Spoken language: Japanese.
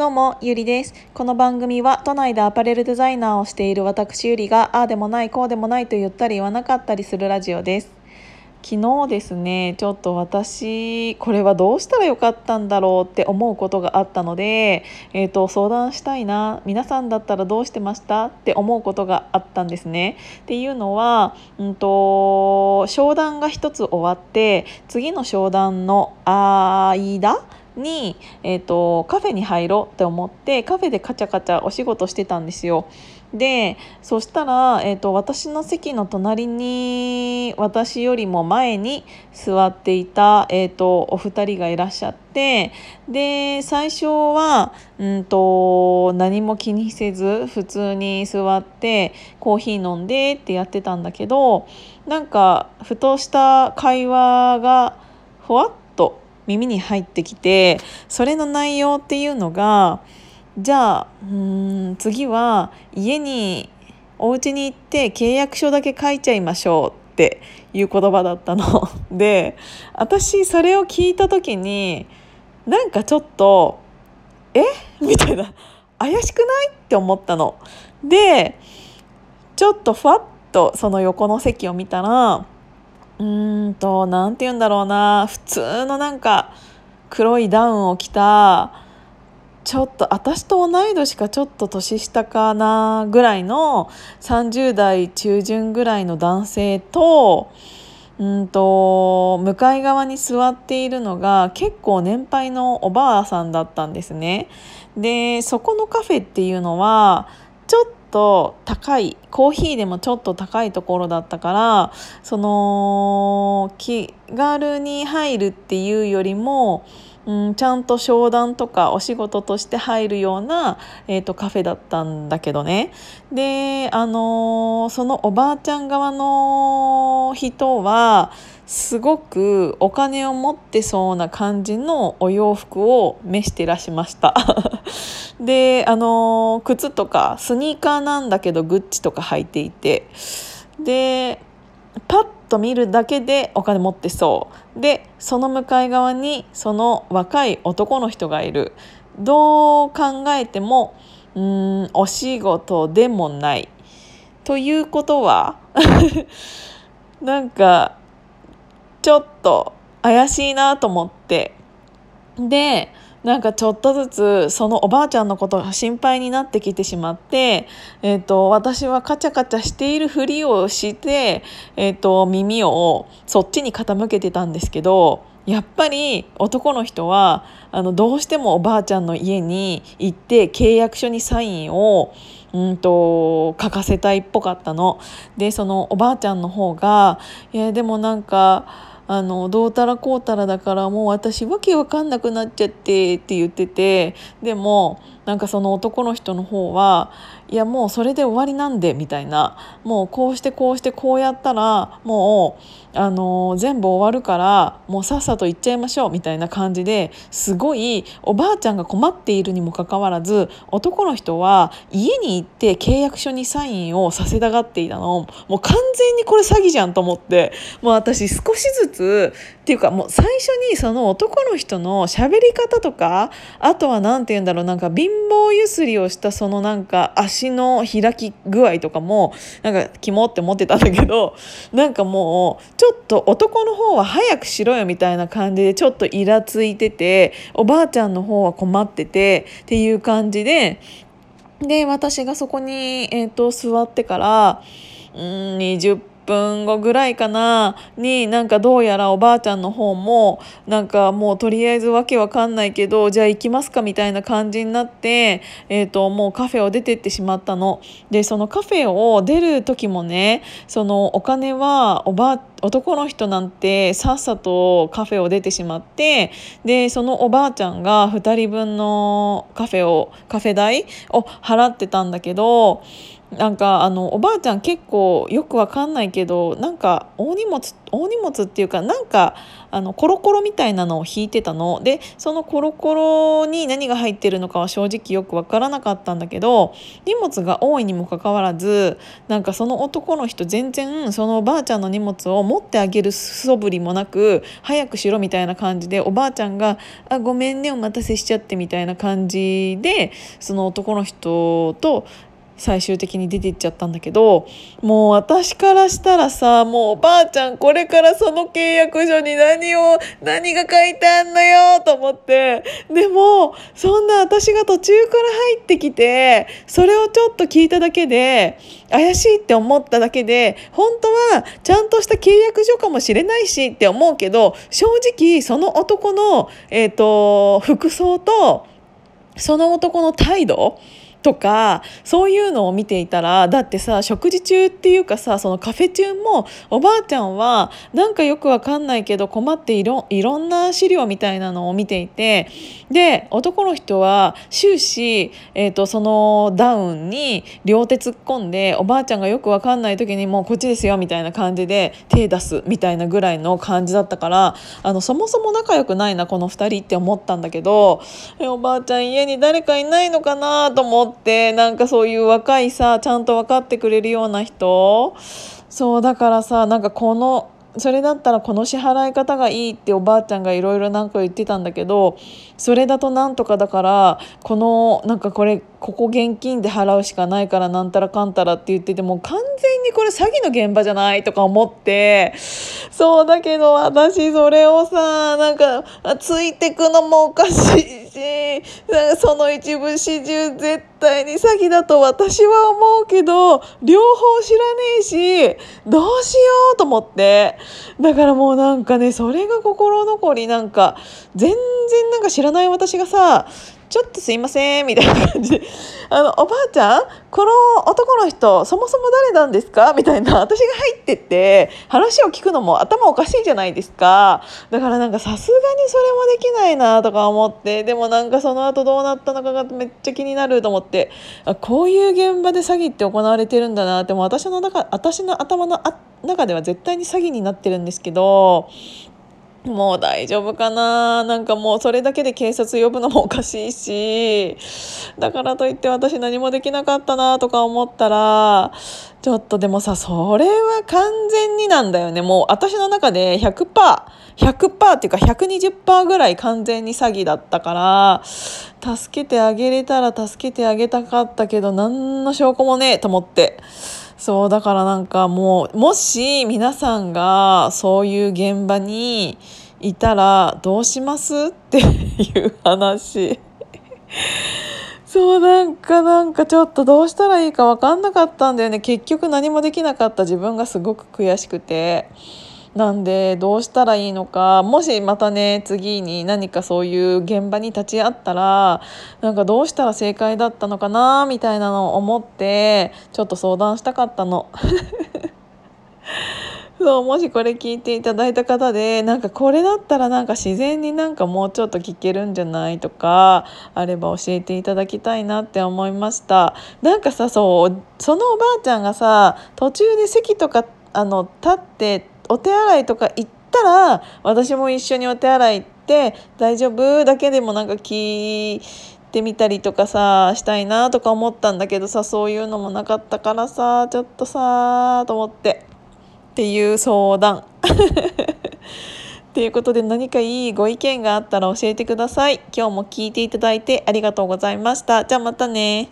どうも、ゆりです。この番組は都内でアパレルデザイナーをしている私ゆりがああでもないこうでもないと言ったり言わなかったりするラジオです。昨日ですね、ちょっと私これはどうしたらよかったんだろうって思うことがあったので、えー、と相談したいな皆さんだったらどうしてましたって思うことがあったんですね。っていうのは、うんと商談が一つ終わって次の商談の間に、えーと、カフェに入ろうって思ってカフェでカチャカチャお仕事してたんですよ。でそしたら、えーと、私の席の隣に私よりも前に座っていた、えーと、お二人がいらっしゃってで最初は、うんと何も気にせず普通に座ってコーヒー飲んでってやってたんだけどなんかふとした会話がふわっ耳に入ってきてそれの内容っていうのがじゃあうん次は家にお家に行って契約書だけ書いちゃいましょうっていう言葉だったの。で私それを聞いた時になんかちょっと「え？みたいな。怪しくない？って思ったの。でちょっとふわっとその横の席を見たらうーんと何て言うんだろうな普通のなんか黒いダウンを着たちょっと私と同い年かちょっと年下かなぐらいの30代中旬ぐらいの男性とうんと向かい側に座っているのが結構年配のおばあさんだったんですね。でそこのカフェっていうのはちょっと高いコーヒーでもちょっと高いところだったからその気軽に入るっていうよりも、うん、ちゃんと商談とかお仕事として入るような、えーと、カフェだったんだけどね。であのー、そのおばあちゃん側の人はすごくお金を持ってそうな感じのお洋服を召してらしました。であの靴とかスニーカーなんだけどグッチとか履いていて。でパッと見るだけでお金持ってそう。でその向かい側にその若い男の人がいる。どう考えてもうんお仕事でもない。ということは なんかちょっと怪しいなと思って。でなんかちょっとずつそのおばあちゃんのことが心配になってきてしまって、えーと、私はカチャカチャしているふりをして、えーと、耳をそっちに傾けてたんですけどやっぱり男の人はあのどうしてもおばあちゃんの家に行って契約書にサインをうんと書かせたいっぽかったの。でそのおばあちゃんの方が「いやでもなんかあのどうたらこうたらだからもう私わけわかんなくなっちゃってって言っててでもなんかその男の人の方はいやもうそれで終わりなんでみたいな。もうこうしてこうしてこうやったらもう、あの、全部終わるからもうさっさと行っちゃいましょうみたいな感じですごいおばあちゃんが困っているにもかかわらず男の人は家に行って契約書にサインをさせたがっていたの。もう完全にこれ詐欺じゃんと思って。もう私少しずつっていうかもう最初にその男の人の喋り方とかあとは何て言うんだろうなんか貧乏ゆすりをしたそのなんか足の開き具合とかもなんかキモって思ってたんだけど なんかもうちょっと男の方は早くしろよみたいな感じでちょっとイラついてておばあちゃんの方は困っててっていう感じでで私がそこに、えーと、座ってからうん20分後ぐらいかなになんかどうやらおばあちゃんの方もなんかもうとりあえずわけわかんないけどじゃあ行きますかみたいな感じになって、えーと、もうカフェを出てってしまったの。でそのカフェを出る時もねそのお金はおば男の人なんてさっさとカフェを出てしまってでそのおばあちゃんが2人分のカフェをカフェ代を払ってたんだけどなんかあのおばあちゃん結構よくわかんないけどなんか大荷物大荷物っていうかなんかあのコロコロみたいなのを引いてたの。でそのコロコロに何が入ってるのかは正直よく分からなかったんだけど荷物が多いにもかかわらずなんかその男の人全然そのおばあちゃんの荷物を持ってあげる素振りもなく早くしろみたいな感じでおばあちゃんが「あごめんねお待たせしちゃって」みたいな感じでその男の人と最終的に出ていっちゃったんだけどもう私からしたらさもうおばあちゃんこれからその契約書に何を何が書いてあんのよと思って。でもそんな私が途中から入ってきてそれをちょっと聞いただけで怪しいって思っただけで本当はちゃんとした契約書かもしれないしって思うけど正直その男の、えーと服装とその男の態度とかそういうのを見ていたらだってさ食事中っていうかさそのカフェ中もおばあちゃんはなんかよくわかんないけど困っていろいろんな資料みたいなのを見ていてで男の人は終始、えーと、そのダウンに両手突っ込んでおばあちゃんがよくわかんない時にもうこっちですよみたいな感じで手出すみたいなぐらいの感じだったからあのそもそも仲良くないなこの2人って思ったんだけどおばあちゃん家に誰かいないのかなと思って。ってなんかそういう若いさちゃんと分かってくれるような人？そうだからさなんかこのそれだったらこの支払い方がいいっておばあちゃんがいろいろなんか言ってたんだけどそれだとなんとかだからこのなんかこれここ現金で払うしかないからなんたらかんたらって言ってても完全にこれ詐欺の現場じゃないとか思ってそうだけど私それをさなんかついてくのもおかしい。しその一部始終絶対に詐欺だと私は思うけど両方知らねえしどうしようと思って。だからもうなんかねそれが心残り。なんか全然なんか知らない私がさちょっとすいません、みたいな感じで、あの、おばあちゃんこの男の人、そもそも誰なんですか？みたいな、私が入ってって、話を聞くのも頭おかしいじゃないですか。だからなんかさすがにそれもできないなとか思って、でもなんかその後どうなったのかがめっちゃ気になると思って、あこういう現場で詐欺って行われてるんだなって、も私の中、私の頭の中では絶対に詐欺になってるんですけど、もう大丈夫かな。なんかもうそれだけで警察呼ぶのもおかしいし。だからといって私何もできなかったなとか思ったらちょっとでもさそれは完全になんだよね。もう私の中で 100%100% っていうか120%ぐらい完全に詐欺だったから助けてあげれたら助けてあげたかったけど何の証拠もねえと思って。そうだからなんかもうもし皆さんがそういう現場にいたらどうしますっていう話 そうなんかなんかちょっとどうしたらいいかわかんなかったんだよね結局何もできなかった自分がすごく悔しくて。なんでどうしたらいいのかもしまたね次に何かそういう現場に立ち会ったらなんかどうしたら正解だったのかなみたいなのを思ってちょっと相談したかったの。そうもしこれ聞いていただいた方でなんかこれだったらなんか自然になんかもうちょっと聞けるんじゃないとかあれば教えていただきたいなって思いましたなんかさそうそのおばあちゃんがさ途中で席とかあの立ってお手洗いとか行ったら私も一緒にお手洗い行って大丈夫だけでもなんか聞いてみたりとかさしたいなとか思ったんだけどさそういうのもなかったからさちょっとさと思ってっていう相談。ということで何かいいご意見があったら教えてください。今日も聞いていただいてありがとうございました。じゃあまたね。